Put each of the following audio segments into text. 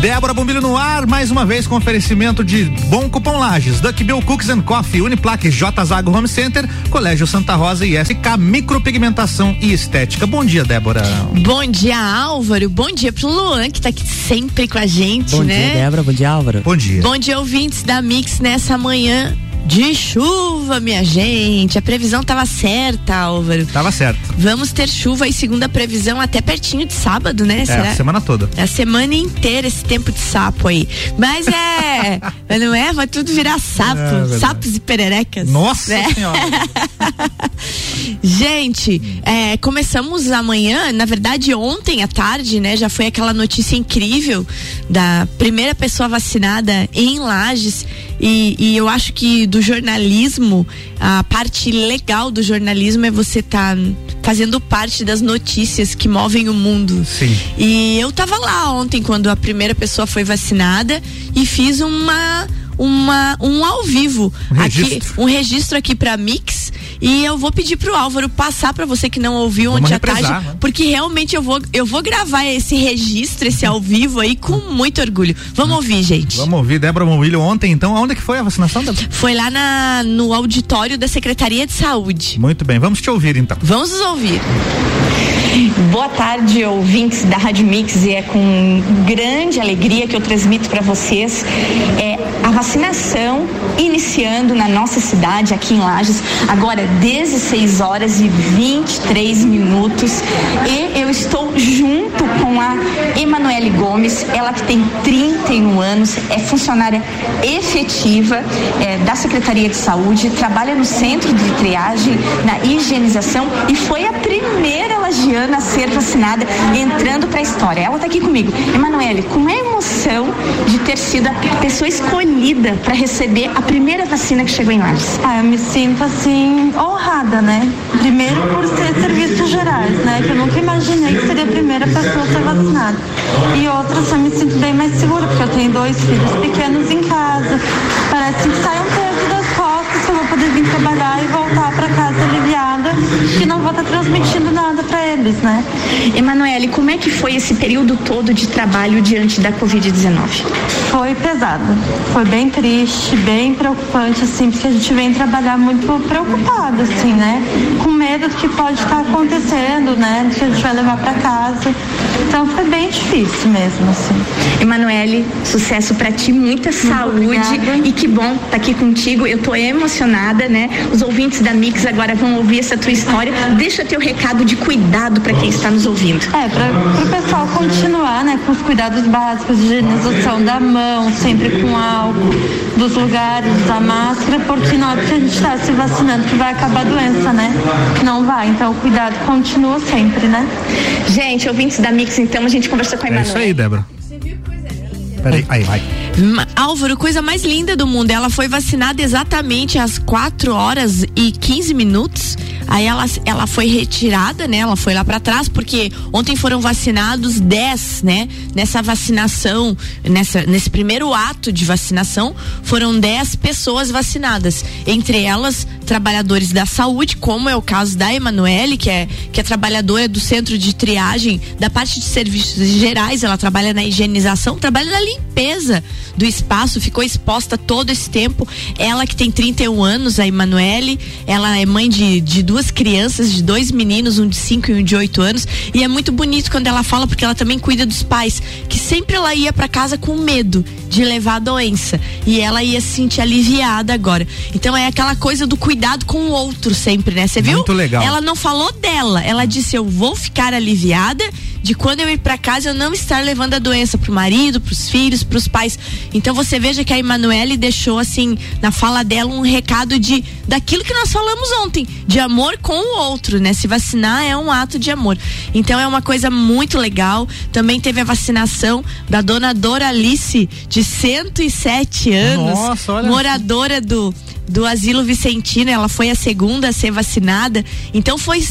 Débora Bombilho no ar, mais uma vez com oferecimento de Bom Cupom Lages, Duck Bill Cooks and Coffee, Uniplaque, J Zago Home Center, Colégio Santa Rosa e SK Micropigmentação e Estética. Bom dia, Débora. Bom dia, Álvaro. Bom dia pro Luan, que tá aqui sempre com a gente, Bom né? dia, Débora. Bom dia, Álvaro. Bom dia. Bom dia, ouvintes da Mix nessa manhã de chuva, minha gente. A previsão tava certa, Álvaro. Tava certo. Vamos ter chuva e segunda previsão até pertinho de sábado, né? É, a semana toda. A semana inteira esse tempo de sapo aí. Mas é, não é? Vai tudo virar sapo. É, sapos e pererecas. Nossa né? senhora. Gente, é, começamos amanhã, na verdade ontem à tarde, né? Já foi aquela notícia incrível da primeira pessoa vacinada em Lages e, e eu acho que do jornalismo, a parte legal do jornalismo é você estar tá fazendo parte das notícias que movem o mundo. Sim. E eu tava lá ontem quando a primeira pessoa foi vacinada e fiz uma uma um ao vivo Um aqui, registro. um registro aqui para Mix e eu vou pedir pro Álvaro passar para você que não ouviu Vamos ontem à tarde, né? porque realmente eu vou eu vou gravar esse registro, esse ao vivo aí com muito orgulho. Vamos ouvir, gente. Vamos ouvir Débora Bombilho ontem, então. Aonde que foi a vacinação, Débora? Foi lá na, no auditório da Secretaria de Saúde. Muito bem, vamos te ouvir então. Vamos nos ouvir. Boa tarde, ouvintes da Rádio Mix, e é com grande alegria que eu transmito para vocês é, a vacinação iniciando na nossa cidade, aqui em Lages, agora 16 horas e 23 minutos. E eu estou junto com a Emanuele Gomes, ela que tem 31 anos, é funcionária efetiva é, da Secretaria de Saúde, trabalha no centro de triagem, na higienização e foi a primeira lagiana a ser vacinada, entrando para a história. Ela está aqui comigo. Emanuele, como é a emoção de ter sido a pessoa escolhida para receber a primeira vacina que chegou em Lages? Ah, eu me sinto assim honrada, né? Primeiro por ser serviços gerais, né? Que eu nunca imaginei que seria a primeira pessoa a ser vacinada. E outra, assim, eu me sinto bem mais segura, porque eu tenho dois filhos pequenos em casa. Parece que sai um peso poder vir trabalhar e voltar para casa aliviada, que não vou estar transmitindo nada para eles, né? Emanuele, como é que foi esse período todo de trabalho diante da Covid-19? Foi pesado. Foi bem triste, bem preocupante, assim, porque a gente vem trabalhar muito preocupado, assim, né? Com medo do que pode estar acontecendo, né? Do que a gente vai levar para casa. Então foi bem difícil mesmo, assim. Emanuele, sucesso para ti, muita saúde obrigada. e que bom estar aqui contigo. Eu tô emocionada, né? Os ouvintes da Mix agora vão ouvir essa tua história. Deixa teu recado de cuidado para quem está nos ouvindo. É, para o pessoal continuar, né, com os cuidados básicos de higienização da mão, sempre com álcool, dos lugares, da máscara, porque não é porque a gente está se vacinando que vai acabar a doença, né? Não vai, então o cuidado continua sempre, né? Gente, ouvintes da Mix, então a gente conversou com a É Emanuele. isso aí, Débora. Peraí, aí, vai. Álvaro, coisa mais linda do mundo. Ela foi vacinada exatamente às 4 horas e 15 minutos. Aí ela, ela foi retirada, né? Ela foi lá pra trás, porque ontem foram vacinados 10, né? Nessa vacinação, nessa, nesse primeiro ato de vacinação, foram 10 pessoas vacinadas. Entre elas, trabalhadores da saúde, como é o caso da Emanuele, que é, que é trabalhadora do centro de triagem, da parte de serviços gerais, ela trabalha na higienização, trabalha na limpeza do espaço, ficou exposta todo esse tempo. Ela que tem 31 anos, a Emanuele, ela é mãe de, de duas crianças, de dois meninos, um de 5 e um de 8 anos. E é muito bonito quando ela fala, porque ela também cuida dos pais, que sempre ela ia para casa com medo de levar a doença. E ela ia se sentir aliviada agora. Então é aquela coisa do cuidado com o outro sempre, né? Você viu? Muito legal. Ela não falou dela, ela disse: Eu vou ficar aliviada de quando eu ir para casa eu não estar levando a doença pro marido, pros filhos, pros pais. Então você veja que a Emanuele deixou assim na fala dela um recado de daquilo que nós falamos ontem, de amor com o outro, né? Se vacinar é um ato de amor. Então é uma coisa muito legal. Também teve a vacinação da dona Doralice de 107 anos, Nossa, olha. moradora do do Asilo Vicentino, ela foi a segunda a ser vacinada. Então foi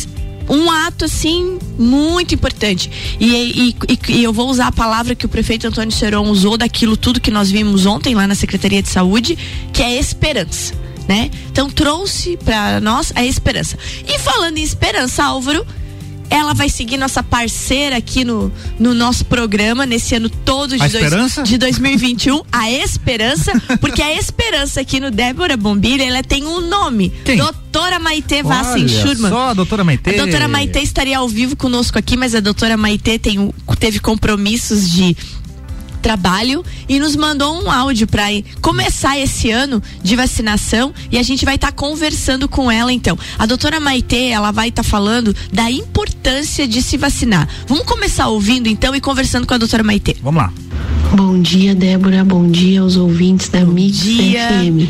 um ato assim muito importante e, e, e- eu vou usar a palavra que o prefeito Antônio Seron usou daquilo tudo que nós vimos ontem lá na Secretaria de Saúde, que é esperança, né? Então trouxe para nós a esperança. E falando em esperança, Álvaro, ela vai seguir nossa parceira aqui no, no nosso programa nesse ano todo de, dois, de 2021, a Esperança, porque a Esperança aqui no Débora Bombilha, ela tem um nome. Quem? Doutora Maite Vassen Schurman. Só a doutora Maite. A doutora Maite estaria ao vivo conosco aqui, mas a doutora Maite tem, teve compromissos de trabalho e nos mandou um áudio para começar esse ano de vacinação e a gente vai estar tá conversando com ela então. A doutora Maite, ela vai estar tá falando da importância de se vacinar. Vamos começar ouvindo então e conversando com a doutora Maite. Vamos lá. Bom dia, Débora. Bom dia aos ouvintes da Mix. FM.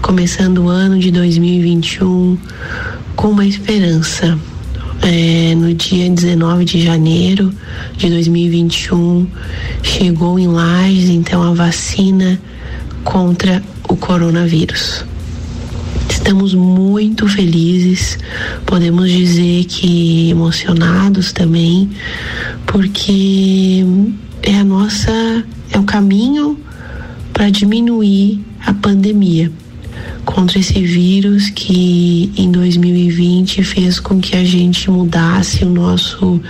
Começando o ano de 2021 com uma esperança é, no dia 19 de janeiro de 2021, chegou em Lages, então, a vacina contra o coronavírus. Estamos muito felizes, podemos dizer que emocionados também, porque é a nossa, é o caminho para diminuir a pandemia contra esse vírus que em 2020 fez com que a gente mudasse o nosso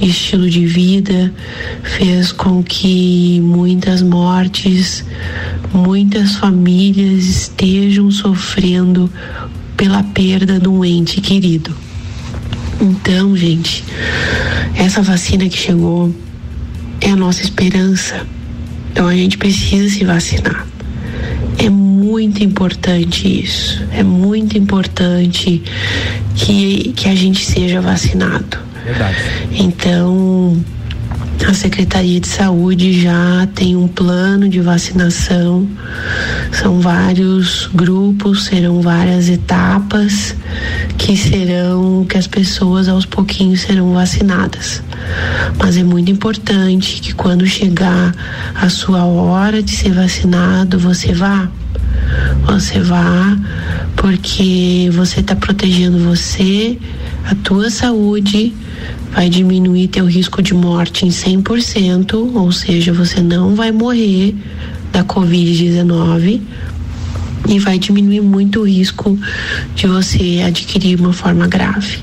estilo de vida, fez com que muitas mortes, muitas famílias estejam sofrendo pela perda de um ente querido. Então, gente, essa vacina que chegou é a nossa esperança. Então a gente precisa se vacinar. Muito importante isso. É muito importante que, que a gente seja vacinado. Verdade. Então, a Secretaria de Saúde já tem um plano de vacinação. São vários grupos, serão várias etapas que serão que as pessoas aos pouquinhos serão vacinadas. Mas é muito importante que quando chegar a sua hora de ser vacinado, você vá. Você vá porque você está protegendo você, a tua saúde, vai diminuir teu risco de morte em 100%, ou seja, você não vai morrer da Covid-19 e vai diminuir muito o risco de você adquirir uma forma grave.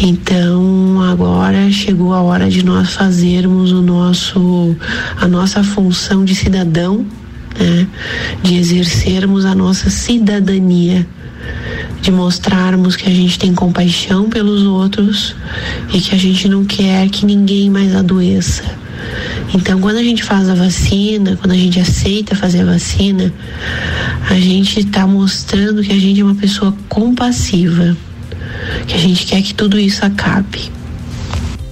Então agora chegou a hora de nós fazermos o nosso a nossa função de cidadão, né? de exercermos a nossa cidadania, de mostrarmos que a gente tem compaixão pelos outros e que a gente não quer que ninguém mais adoeça. Então, quando a gente faz a vacina, quando a gente aceita fazer a vacina, a gente está mostrando que a gente é uma pessoa compassiva que a gente quer que tudo isso acabe.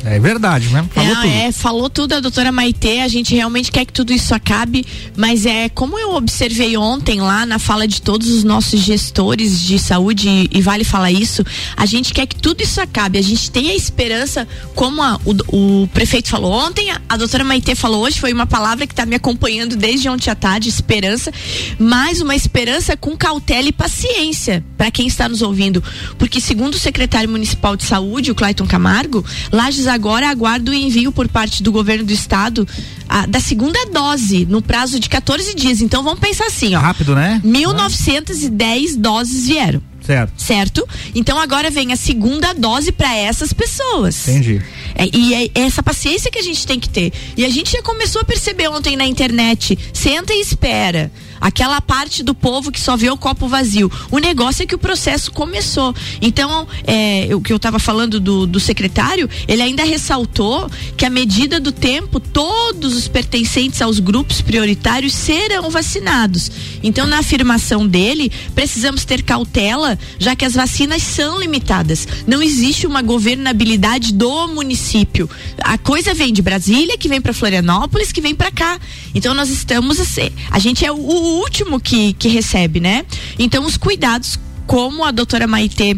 É verdade, né? Falou é, tudo. É, falou tudo a doutora Maitê, a gente realmente quer que tudo isso acabe, mas é como eu observei ontem lá na fala de todos os nossos gestores de saúde, e vale falar isso, a gente quer que tudo isso acabe, a gente tem a esperança, como a, o, o, prefeito falou ontem, a, a doutora Maitê falou hoje, foi uma palavra que está me acompanhando desde ontem à tarde, esperança, mas uma esperança com cautela e paciência para quem está nos ouvindo, porque segundo o secretário municipal de saúde, o Clayton Camargo, Lages agora aguarda o envio por parte do governo do estado a, da segunda dose no prazo de 14 dias. Então vamos pensar assim, ó. Rápido, né? 1910 doses vieram. Certo. Certo? Então agora vem a segunda dose para essas pessoas. Entendi. É, e é essa paciência que a gente tem que ter. E a gente já começou a perceber ontem na internet. Senta e espera aquela parte do povo que só vê o copo vazio. O negócio é que o processo começou. Então, é, o que eu estava falando do, do secretário, ele ainda ressaltou que à medida do tempo, todos os pertencentes aos grupos prioritários serão vacinados. Então, na afirmação dele, precisamos ter cautela, já que as vacinas são limitadas. Não existe uma governabilidade do município. A coisa vem de Brasília, que vem para Florianópolis, que vem para cá. Então, nós estamos assim, a gente é o último que, que recebe, né? Então, os cuidados, como a doutora Maitê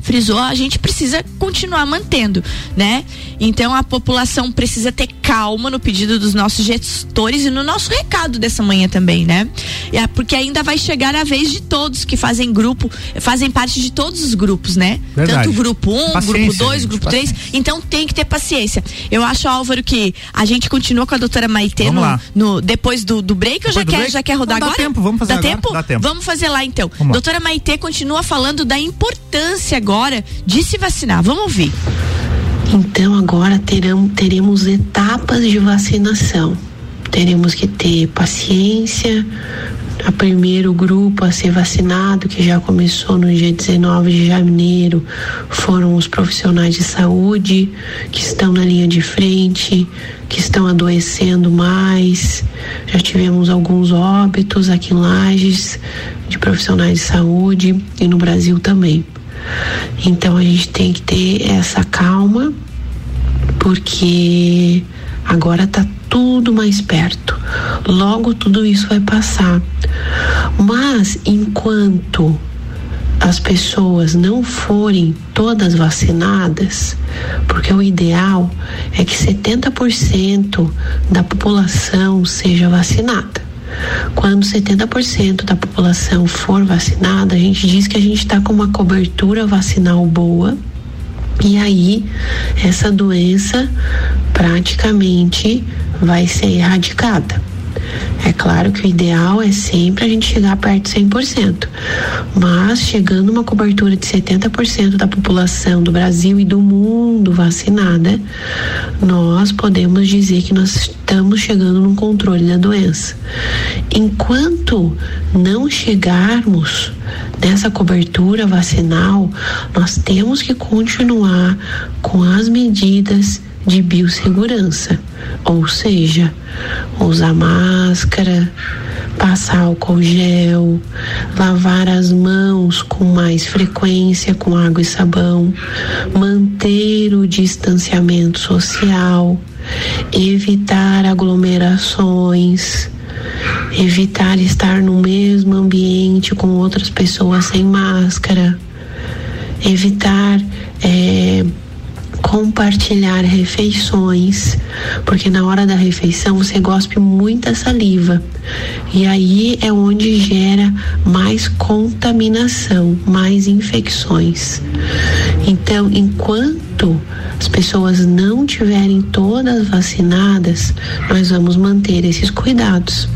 frisou, a gente precisa continuar mantendo, né? Então a população precisa ter calma no pedido dos nossos gestores e no nosso recado dessa manhã também, né? É porque ainda vai chegar a vez de todos que fazem grupo, fazem parte de todos os grupos, né? Verdade. Tanto grupo 1, um, grupo 2, grupo 3. Então tem que ter paciência. Eu acho, Álvaro, que a gente continua com a doutora Maitê no, no, depois do, do break ou já quer, break? já quer rodar Não, agora? Dá tempo, vamos fazer dá agora? Tempo? Dá tempo? Vamos fazer lá então. Doutora Maitê continua falando da importância agora de se vacinar. Vamos ouvir. Então agora terão, teremos etapas de vacinação. Teremos que ter paciência. O primeiro grupo a ser vacinado, que já começou no dia 19 de janeiro, foram os profissionais de saúde que estão na linha de frente, que estão adoecendo mais. Já tivemos alguns óbitos aqui em Lages de profissionais de saúde e no Brasil também. Então a gente tem que ter essa calma, porque agora está tudo mais perto. Logo tudo isso vai passar. Mas enquanto as pessoas não forem todas vacinadas, porque o ideal é que 70% da população seja vacinada. Quando 70% da população for vacinada, a gente diz que a gente está com uma cobertura vacinal boa. E aí, essa doença praticamente vai ser erradicada. É claro que o ideal é sempre a gente chegar perto de 100%, mas chegando uma cobertura de 70% da população do Brasil e do mundo vacinada, nós podemos dizer que nós estamos chegando num controle da doença. Enquanto não chegarmos nessa cobertura vacinal, nós temos que continuar com as medidas de biossegurança, ou seja, usar máscara, passar álcool gel, lavar as mãos com mais frequência com água e sabão, manter o distanciamento social, evitar aglomerações, evitar estar no mesmo ambiente com outras pessoas sem máscara, evitar é, compartilhar refeições, porque na hora da refeição você gospe muita saliva. E aí é onde gera mais contaminação, mais infecções. Então, enquanto as pessoas não tiverem todas vacinadas, nós vamos manter esses cuidados.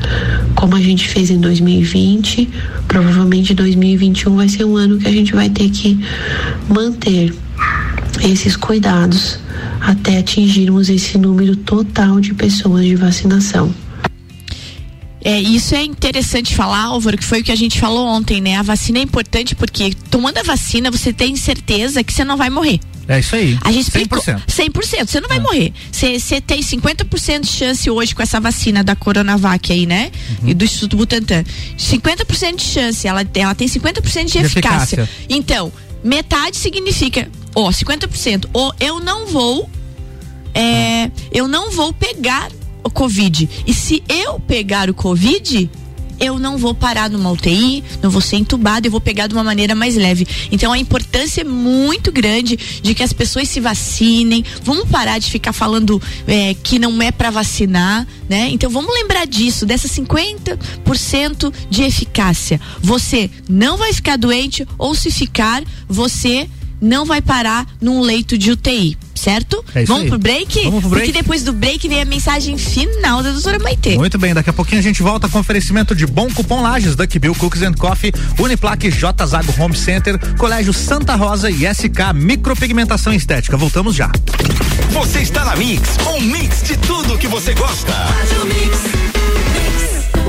Como a gente fez em 2020, provavelmente 2021 vai ser um ano que a gente vai ter que manter esses cuidados até atingirmos esse número total de pessoas de vacinação. É, isso é interessante falar, Álvaro, que foi o que a gente falou ontem, né? A vacina é importante porque tomando a vacina você tem certeza que você não vai morrer. É isso aí. A gente 100%. 100%. Você não vai é. morrer. Você tem 50% de chance hoje com essa vacina da Coronavac aí, né? Uhum. E do Instituto Butantan. 50% de chance. Ela, ela tem 50% de, de eficácia. eficácia. Então, metade significa ó, 50%, ou eu não vou, é, eu não vou pegar o Covid. E se eu pegar o Covid, eu não vou parar numa UTI, não vou ser entubado, eu vou pegar de uma maneira mais leve. Então a importância é muito grande de que as pessoas se vacinem. Vamos parar de ficar falando é, que não é para vacinar, né? Então vamos lembrar disso, dessa 50% de eficácia. Você não vai ficar doente ou se ficar, você não vai parar num leito de UTI, certo? É Vamos aí. pro break? Vamos pro break. Porque depois do break vem a mensagem final da doutora Maitê. Muito bem, daqui a pouquinho a gente volta com oferecimento de bom cupom Lages, Duck Bill Cookies and Coffee, Uniplaque J Zago Home Center, Colégio Santa Rosa e SK Micropigmentação Estética. Voltamos já. Você está na Mix, um mix de tudo que você gosta.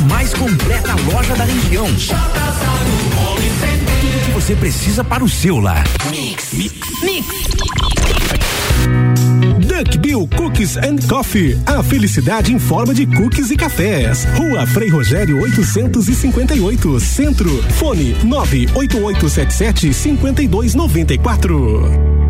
a mais completa loja da região. Tudo que você precisa para o seu lar. Mix. Mix. Mix. Duck Bill Cook Cookies and Coffee. A felicidade em forma de cookies e cafés. Rua Frei Rogério 858, Centro. Fone 98877 5294.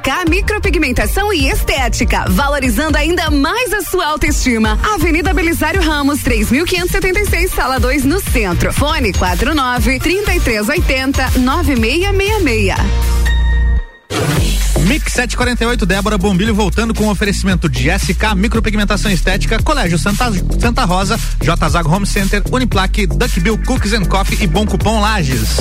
SK Micropigmentação e Estética, valorizando ainda mais a sua autoestima. Avenida Belisário Ramos, 3576, sala 2, no centro. Fone 49 3380 9666. Mix 748, Débora Bombilho voltando com oferecimento de SK Micropigmentação Estética, Colégio Santa, Santa Rosa, J Home Center, Uniplaque, Duckbill Cookies and Coffee e Bom Cupom Lages.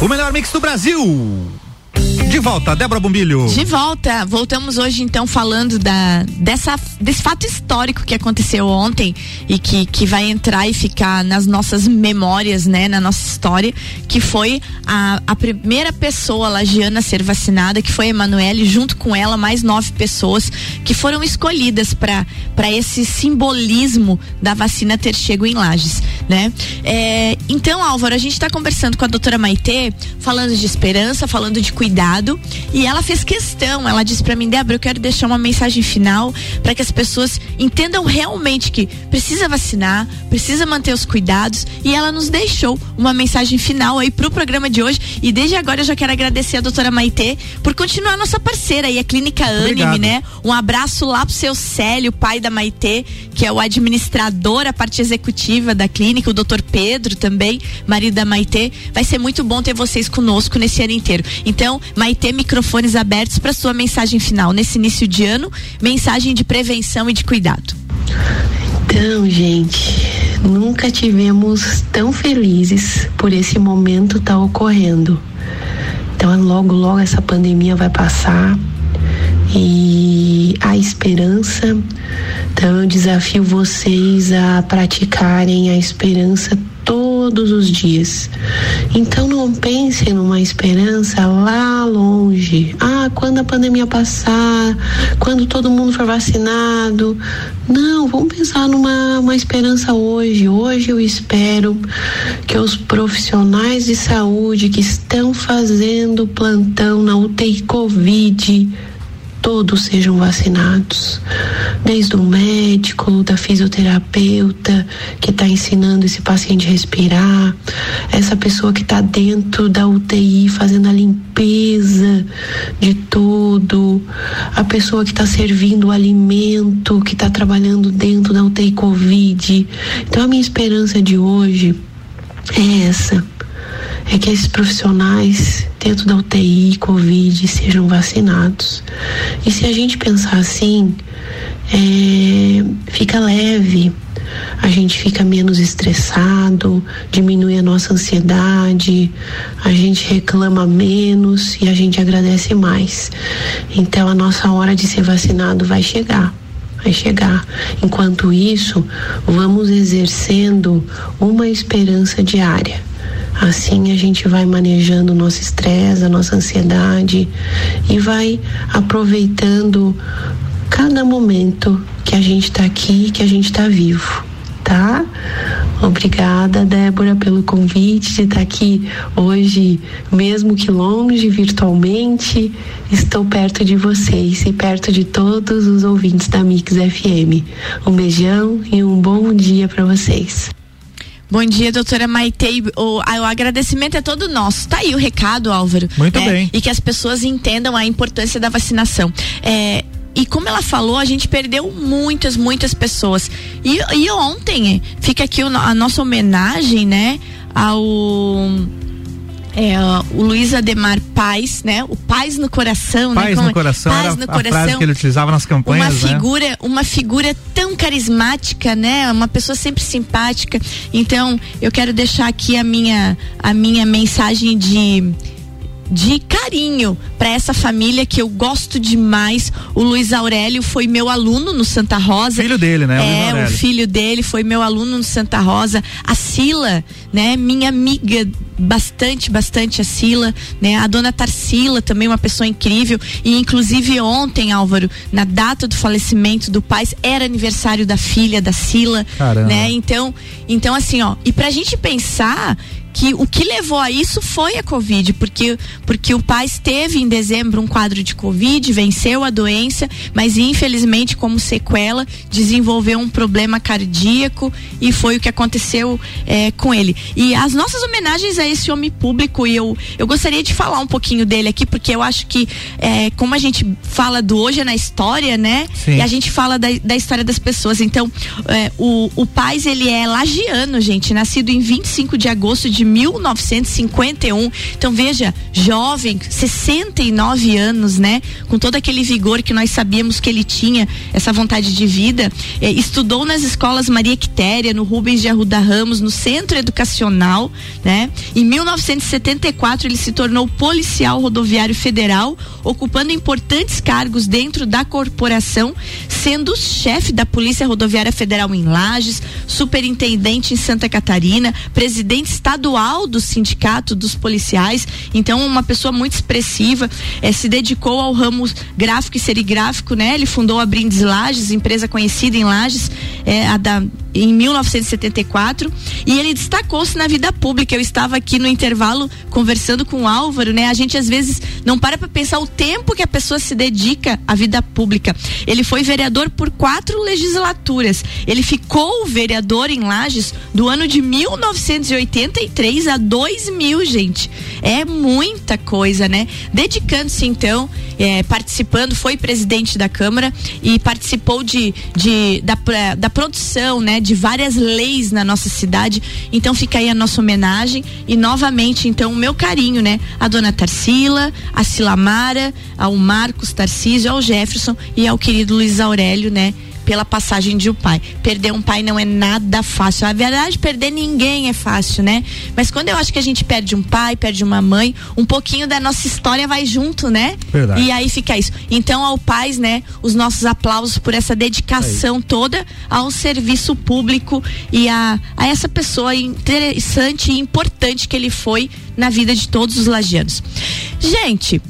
O melhor mix do Brasil. De volta, Débora Bombilho. De volta, voltamos hoje então falando da, dessa, desse fato histórico que aconteceu ontem e que, que vai entrar e ficar nas nossas memórias, né, na nossa história, que foi a, a primeira pessoa lagiana a ser vacinada, que foi Emanuele, junto com ela mais nove pessoas que foram escolhidas para esse simbolismo da vacina ter chego em Lages, né? É, então, Álvaro, a gente está conversando com a doutora Maitê, falando de esperança, falando de cuidado e ela fez questão, ela disse para mim, Débora, eu quero deixar uma mensagem final para que as pessoas entendam realmente que precisa vacinar, precisa manter os cuidados e ela nos deixou uma mensagem final aí pro programa de hoje e desde agora eu já quero agradecer a doutora Maitê por continuar nossa parceira aí, a Clínica Anime, né? Um abraço lá pro seu Célio, pai da Maitê, que é o administrador, a parte executiva da clínica, o doutor Pedro também, marido da Maitê. Vai ser muito bom ter vocês conosco nesse ano inteiro. Então, Maitê, microfones abertos para sua mensagem final nesse início de ano, mensagem de prevenção e de cuidado. Então, gente, nunca tivemos tão felizes por esse momento estar tá ocorrendo. Então, logo, logo essa pandemia vai passar e a esperança. Então, eu desafio vocês a praticarem a esperança todos os dias. Então não pensem numa esperança lá longe. Ah, quando a pandemia passar, quando todo mundo for vacinado. Não, vamos pensar numa uma esperança hoje. Hoje eu espero que os profissionais de saúde que estão fazendo plantão na UTI Covid todos sejam vacinados, desde o médico, da fisioterapeuta que está ensinando esse paciente a respirar, essa pessoa que está dentro da UTI fazendo a limpeza de tudo, a pessoa que está servindo o alimento, que está trabalhando dentro da UTI Covid. Então a minha esperança de hoje é essa é que esses profissionais dentro da UTI, Covid, sejam vacinados. E se a gente pensar assim, é, fica leve, a gente fica menos estressado, diminui a nossa ansiedade, a gente reclama menos e a gente agradece mais. Então a nossa hora de ser vacinado vai chegar vai chegar. Enquanto isso, vamos exercendo uma esperança diária. Assim a gente vai manejando o nosso estresse, a nossa ansiedade e vai aproveitando cada momento que a gente está aqui, que a gente está vivo, tá? Obrigada, Débora, pelo convite de estar tá aqui hoje, mesmo que longe, virtualmente. Estou perto de vocês e perto de todos os ouvintes da Mix FM. Um beijão e um bom dia para vocês. Bom dia, doutora Maitei. O, o agradecimento é todo nosso. Tá aí o recado, Álvaro. Muito né? bem. E que as pessoas entendam a importância da vacinação. É, e como ela falou, a gente perdeu muitas, muitas pessoas. E, e ontem, fica aqui o a nossa homenagem, né, ao é, o Luiz Ademar Paz, né? O Paz no coração, né? Paz Como no é? coração Paz no a frase coração. que ele utilizava nas Uma campanhas, né? figura, uma figura tão carismática, né? Uma pessoa sempre simpática. Então, eu quero deixar aqui a minha a minha mensagem de de carinho para essa família que eu gosto demais. O Luiz Aurélio foi meu aluno no Santa Rosa. Filho dele, né? o É, o filho dele foi meu aluno no Santa Rosa. A Sila, né? Minha amiga bastante, bastante a Sila, né? A dona Tarsila também uma pessoa incrível e inclusive ontem, Álvaro, na data do falecimento do pai, era aniversário da filha da Sila, Caramba. né? Então, então assim, ó, e pra gente pensar que o que levou a isso foi a Covid, porque, porque o pai teve em dezembro um quadro de Covid, venceu a doença, mas infelizmente, como sequela, desenvolveu um problema cardíaco e foi o que aconteceu eh, com ele. E as nossas homenagens a esse homem público, e eu, eu gostaria de falar um pouquinho dele aqui, porque eu acho que, eh, como a gente fala do hoje é na história, né? Sim. E a gente fala da, da história das pessoas. Então, eh, o, o Paz, ele é lagiano, gente, nascido em 25 de agosto de 1951. Então, veja, jovem, 69 anos, né? Com todo aquele vigor que nós sabíamos que ele tinha, essa vontade de vida. Eh, estudou nas escolas Maria Quitéria, no Rubens de Arruda Ramos, no Centro Educacional, né? Em 1974, ele se tornou policial rodoviário federal, ocupando importantes cargos dentro da corporação, sendo chefe da Polícia Rodoviária Federal em Lages, superintendente em Santa Catarina, presidente estadual do Sindicato dos Policiais. Então, uma pessoa muito expressiva, eh, se dedicou ao ramo gráfico e serigráfico, né? Ele fundou a Brindes Lages, empresa conhecida em Lages, eh, a da em 1974 e ele destacou-se na vida pública. Eu estava aqui no intervalo conversando com o Álvaro, né? A gente às vezes não para para pensar o tempo que a pessoa se dedica à vida pública. Ele foi vereador por quatro legislaturas. Ele ficou vereador em Lages do ano de 1983 a 2000, gente. É muita coisa, né? Dedicando-se então, eh, participando, foi presidente da Câmara e participou de, de da, da produção, De várias leis na nossa cidade. Então fica aí a nossa homenagem e novamente então o meu carinho, né? A dona Tarsila, a Silamara, ao Marcos Tarcísio, ao Jefferson e ao querido Luiz Aurélio, né? Pela passagem de um pai. Perder um pai não é nada fácil. A verdade, perder ninguém é fácil, né? Mas quando eu acho que a gente perde um pai, perde uma mãe, um pouquinho da nossa história vai junto, né? Verdade. E aí fica isso. Então, ao pais, né, os nossos aplausos por essa dedicação toda ao serviço público e a, a essa pessoa interessante e importante que ele foi na vida de todos os lagianos. Gente,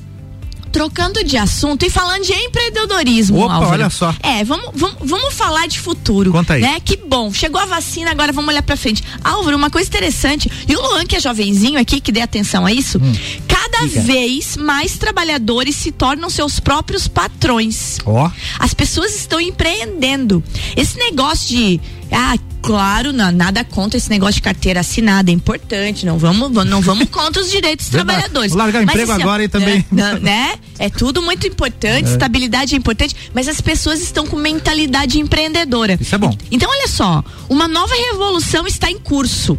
trocando de assunto e falando de empreendedorismo, Opa, Álvaro. olha só. É, vamos, vamos, vamos falar de futuro. Conta aí. Né? Que bom. Chegou a vacina, agora vamos olhar pra frente. Álvaro, uma coisa interessante. E o Luan, que é jovenzinho aqui, que dê atenção a isso. Hum. Cada vez mais trabalhadores se tornam seus próprios patrões. Ó. As pessoas estão empreendendo. Esse negócio de. Ah, claro, não, nada contra esse negócio de carteira assinada, é importante. Não vamos, não vamos contra os direitos dos Verdade. trabalhadores. Vou largar Mas, emprego assim, ó, agora e também. né, né? É tudo muito importante, É. estabilidade é importante, mas as pessoas estão com mentalidade empreendedora. Isso é bom. Então, olha só, uma nova revolução está em curso.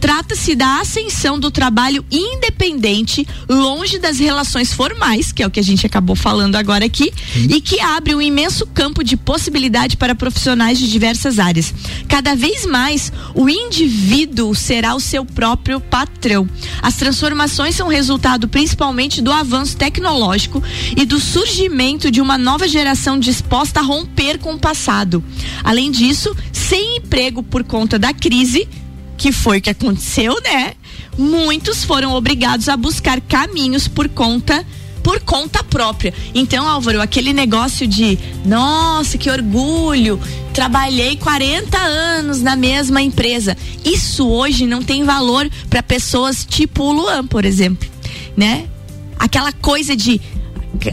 Trata-se da ascensão do trabalho independente, longe das relações formais, que é o que a gente acabou falando agora aqui, e que abre um imenso campo de possibilidade para profissionais de diversas áreas. Cada vez mais, o indivíduo será o seu próprio patrão. As transformações são resultado principalmente do avanço tecnológico e do surgimento de uma nova geração disposta a romper com o passado. Além disso, sem emprego por conta da crise, que foi o que aconteceu, né? Muitos foram obrigados a buscar caminhos por conta por conta própria. Então, Álvaro, aquele negócio de, nossa, que orgulho, trabalhei 40 anos na mesma empresa. Isso hoje não tem valor para pessoas tipo o Luan, por exemplo, né? Aquela coisa de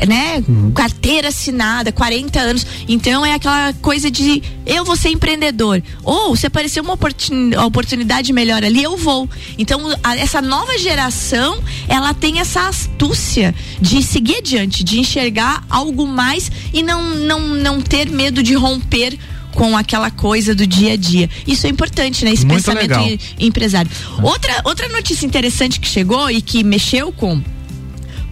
né, Uhum. carteira assinada, 40 anos. Então é aquela coisa de eu vou ser empreendedor. Ou se aparecer uma oportun- oportunidade melhor ali, eu vou. Então a- essa nova geração, ela tem essa astúcia de seguir adiante, de enxergar algo mais e não não não ter medo de romper com aquela coisa do dia a dia. Isso é importante, né? Esse Muito pensamento legal. em- empresário. Outra, outra notícia interessante que chegou e que mexeu com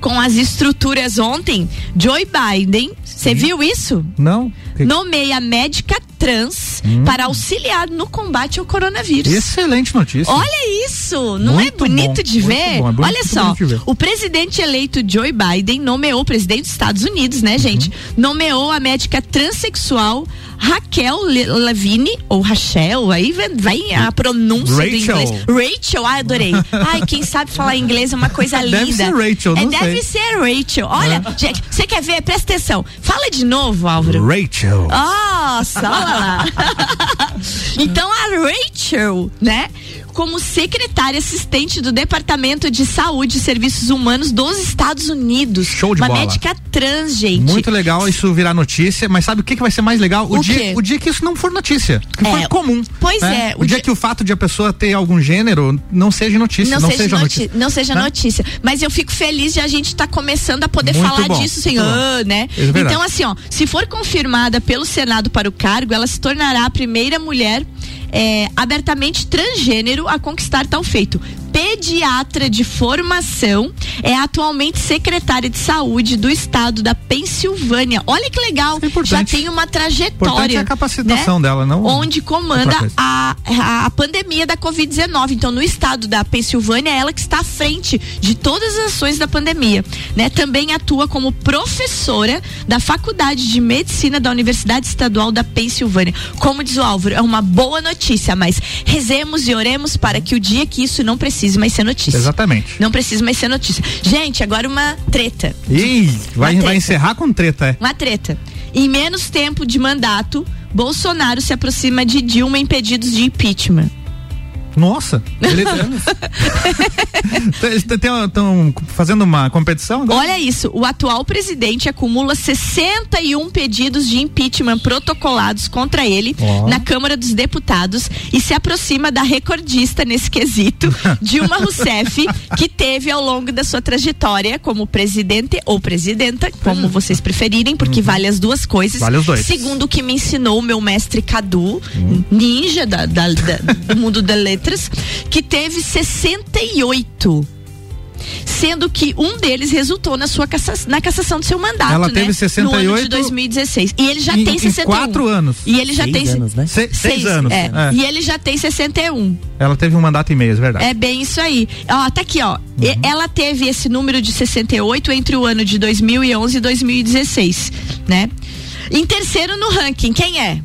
com as estruturas ontem, Joe Biden, você viu isso? Não? Que- Nomeia médica trans Hum. para auxiliar no combate ao coronavírus. Excelente notícia. Olha isso, não Muito é bonito bom, de ver? bom, é bonito- Olha só, o presidente eleito Joe Biden nomeou o presidente dos Estados Unidos, né, gente? Uhum. Nomeou a médica transexual Raquel Levine ou Rachel, aí vem, a pronúncia Rachel. do inglês. Rachel, ai, adorei. Ai, quem sabe falar inglês é uma coisa linda. Deve ser Rachel, é, não Deve sei. ser Rachel. Olha, gente, você quer ver? Presta atenção. Fala de novo, Álvaro. Rachel. Nossa, olha lá. então a Rachel, né? Como secretária assistente do Departamento de Saúde e Serviços Humanos dos Estados Unidos. Show de Uma bola. médica trans, gente. Muito legal isso virar notícia, mas sabe o que, que vai ser mais legal? O, O dia, quê? o dia que isso não for notícia. Que É, for comum. pois né? é, O, o dia, dia- que o fato de a pessoa ter algum gênero não seja notícia. Não, seja, noti- notícia. não seja né? notícia. Mas eu fico feliz de a gente estar começando a poder Muito falar bom, disso ah, né? É então, assim, ó, se for confirmada pelo Senado para o cargo, ela se tornará a primeira mulher é, abertamente transgênero a conquistar tal feito. Pediatra de formação, é atualmente secretária de saúde do estado da Pensilvânia. Olha que legal, já é importante. tem uma Importante trajetória. é a capacitação né? dela, não Onde comanda a, a pandemia da Covid-19. Então, no estado da Pensilvânia, é ela que está à frente de todas as ações da pandemia. Né? Também atua como professora da Faculdade de Medicina da Universidade Estadual da Pensilvânia. Como diz o Álvaro, é uma boa notícia, mas rezemos e oremos para que o dia que isso não precise mais ser notícia. Exatamente. Não precisa mais ser notícia. Gente, agora uma treta. Ih, vai, vai encerrar com treta, é. Uma treta. Em menos tempo de mandato, Bolsonaro se aproxima de Dilma em pedidos de impeachment. Nossa, estão fazendo uma competição agora? Olha isso, o atual presidente acumula 61 pedidos de impeachment protocolados contra ele Ó. na Câmara dos Deputados e se aproxima da recordista nesse quesito, Dilma Rousseff, que teve ao longo da sua trajetória como presidente ou presidenta, como vocês preferirem, porque vale as duas coisas. Vale os dois. Segundo o que me ensinou o meu mestre Cadu, ninja da- da- da- do mundo das letras, que teve 68 sendo que um deles resultou na sua cassa- na cassação do seu mandato, Ela né? teve No ano 68 de 2016. E ele já em- tem em 61. quatro anos. E ele já Seis tem anos, né? Se- seis anos, É. é. E ele já tem 61. Ela teve um mandato e meio, é verdade. É bem isso aí. Ó, tá aqui, ó. Uhum. E- Ela teve esse número de 68 entre o ano de 2011 e 2016, né? Em terceiro no ranking, quem é?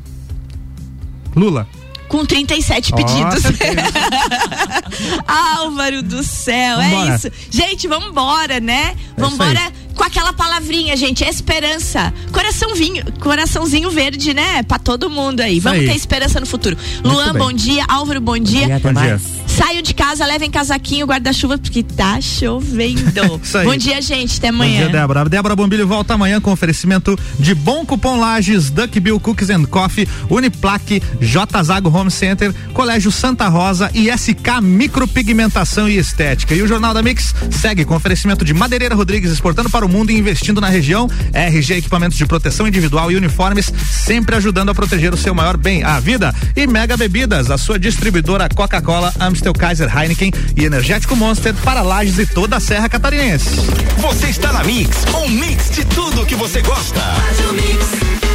Lula. Com 37 Ó, pedidos. Álvaro do céu, Vambora. é isso. Gente, vamos embora, né? Aí. embora com aquela palavrinha, gente, esperança. Coraçãozinho, coraçãozinho verde, né? Pra todo mundo aí. vamos aí. ter esperança no futuro. Muito Luan, bem. bom dia. Álvaro, bom dia. dia, até Bom dia. Saiam de casa, levem casaquinho, guarda-chuva, porque tá chovendo. Isso aí. Bom dia, gente. Até Bom amanhã. dia, Débora. Débora Bombilho volta amanhã com oferecimento de Bom Cupom Lages, Duck Bill Cookies and Coffee, Uniplaque, J Zago Home Center, Colégio Santa Rosa e SK Micropigmentação e Estética. E o Jornal da Mix segue com oferecimento de Madeireira Rodrigues exportando para o mundo e investindo na região. RG Equipamentos de Proteção Individual e Uniformes, sempre ajudando a proteger o seu maior bem, a vida. E Mega Bebidas, a sua distribuidora Coca-Cola, Amstel Kaiser Heineken e Energético Monster para Lages e toda a Serra Catarinense. Você está na Mix, um mix de tudo que você gosta. Faz o mix.